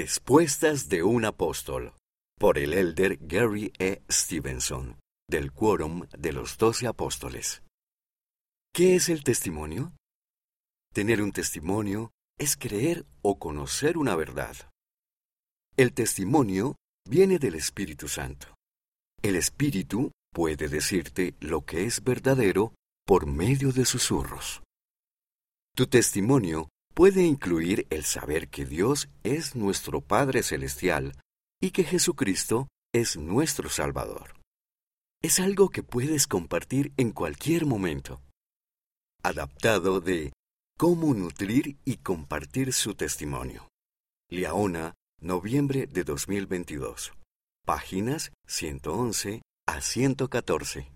Respuestas de un apóstol por el elder Gary E. Stevenson del Quórum de los Doce Apóstoles. ¿Qué es el testimonio? Tener un testimonio es creer o conocer una verdad. El testimonio viene del Espíritu Santo. El Espíritu puede decirte lo que es verdadero por medio de susurros. Tu testimonio puede incluir el saber que Dios es nuestro Padre Celestial y que Jesucristo es nuestro Salvador. Es algo que puedes compartir en cualquier momento. Adaptado de Cómo nutrir y compartir su testimonio. Liaona, noviembre de 2022. Páginas 111 a 114.